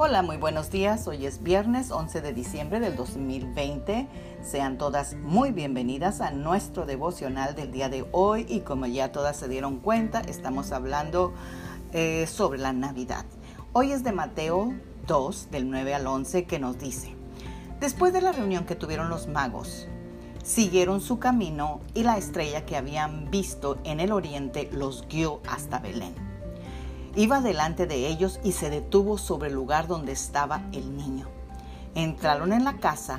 Hola, muy buenos días. Hoy es viernes 11 de diciembre del 2020. Sean todas muy bienvenidas a nuestro devocional del día de hoy y como ya todas se dieron cuenta, estamos hablando eh, sobre la Navidad. Hoy es de Mateo 2, del 9 al 11, que nos dice, después de la reunión que tuvieron los magos, siguieron su camino y la estrella que habían visto en el oriente los guió hasta Belén. Iba delante de ellos y se detuvo sobre el lugar donde estaba el niño. Entraron en la casa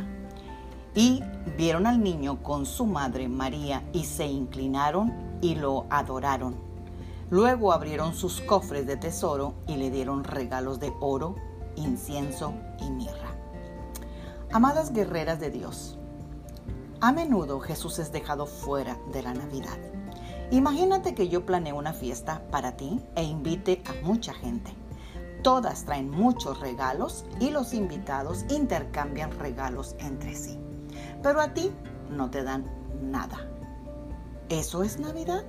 y vieron al niño con su madre María y se inclinaron y lo adoraron. Luego abrieron sus cofres de tesoro y le dieron regalos de oro, incienso y mirra. Amadas guerreras de Dios, a menudo Jesús es dejado fuera de la Navidad. Imagínate que yo planeo una fiesta para ti e invite a mucha gente. Todas traen muchos regalos y los invitados intercambian regalos entre sí. Pero a ti no te dan nada. ¿Eso es Navidad?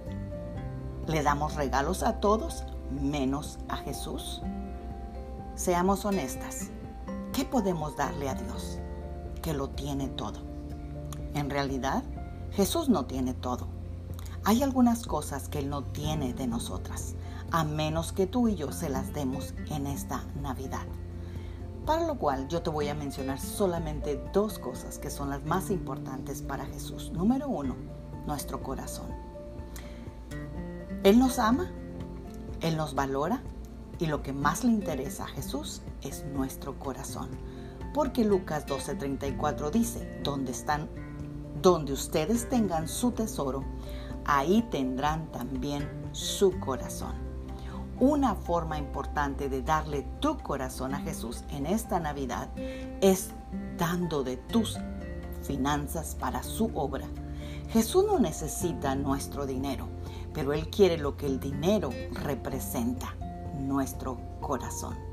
¿Le damos regalos a todos menos a Jesús? Seamos honestas. ¿Qué podemos darle a Dios? Que lo tiene todo. En realidad, Jesús no tiene todo hay algunas cosas que Él no tiene de nosotras, a menos que tú y yo se las demos en esta Navidad. Para lo cual yo te voy a mencionar solamente dos cosas que son las más importantes para Jesús. Número uno, nuestro corazón. Él nos ama, Él nos valora y lo que más le interesa a Jesús es nuestro corazón. Porque Lucas 12:34 dice, donde están, donde ustedes tengan su tesoro, ahí tendrán también su corazón. Una forma importante de darle tu corazón a Jesús en esta Navidad es dando de tus finanzas para su obra. Jesús no necesita nuestro dinero, pero Él quiere lo que el dinero representa, nuestro corazón.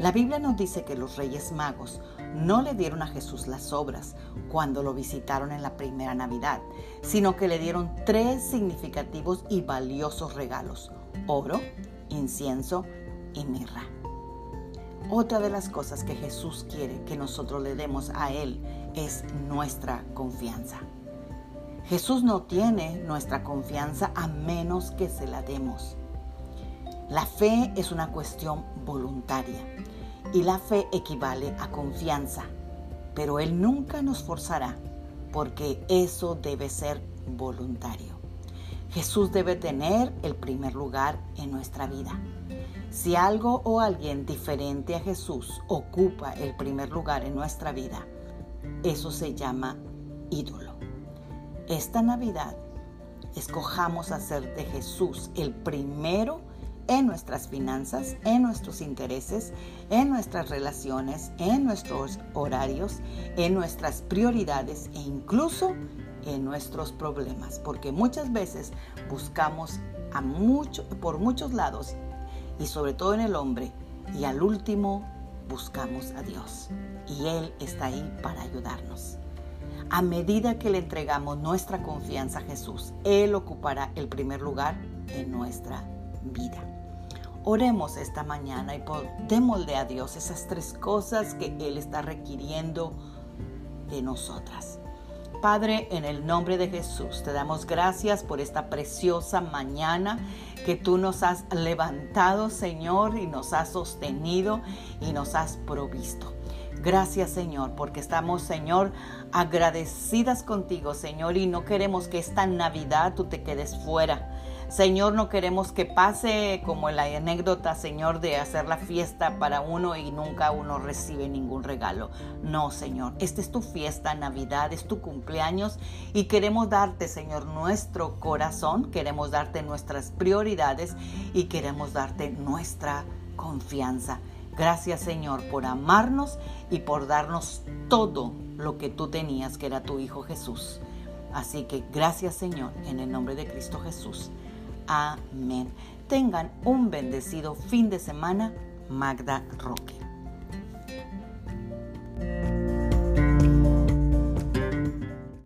La Biblia nos dice que los reyes magos no le dieron a Jesús las obras cuando lo visitaron en la primera Navidad, sino que le dieron tres significativos y valiosos regalos, oro, incienso y mirra. Otra de las cosas que Jesús quiere que nosotros le demos a Él es nuestra confianza. Jesús no tiene nuestra confianza a menos que se la demos. La fe es una cuestión voluntaria y la fe equivale a confianza, pero Él nunca nos forzará porque eso debe ser voluntario. Jesús debe tener el primer lugar en nuestra vida. Si algo o alguien diferente a Jesús ocupa el primer lugar en nuestra vida, eso se llama ídolo. Esta Navidad escojamos hacer de Jesús el primero en nuestras finanzas, en nuestros intereses, en nuestras relaciones, en nuestros horarios, en nuestras prioridades e incluso en nuestros problemas, porque muchas veces buscamos a mucho, por muchos lados y sobre todo en el hombre y al último buscamos a Dios y Él está ahí para ayudarnos. A medida que le entregamos nuestra confianza a Jesús, Él ocupará el primer lugar en nuestra vida. Oremos esta mañana y démosle a Dios esas tres cosas que Él está requiriendo de nosotras. Padre, en el nombre de Jesús, te damos gracias por esta preciosa mañana que tú nos has levantado, Señor, y nos has sostenido y nos has provisto. Gracias, Señor, porque estamos, Señor, agradecidas contigo, Señor, y no queremos que esta Navidad tú te quedes fuera. Señor, no queremos que pase como la anécdota, Señor, de hacer la fiesta para uno y nunca uno recibe ningún regalo. No, Señor, esta es tu fiesta, Navidad, es tu cumpleaños y queremos darte, Señor, nuestro corazón, queremos darte nuestras prioridades y queremos darte nuestra confianza. Gracias, Señor, por amarnos y por darnos todo lo que tú tenías, que era tu Hijo Jesús. Así que gracias, Señor, en el nombre de Cristo Jesús. Amén. Tengan un bendecido fin de semana. Magda Roque.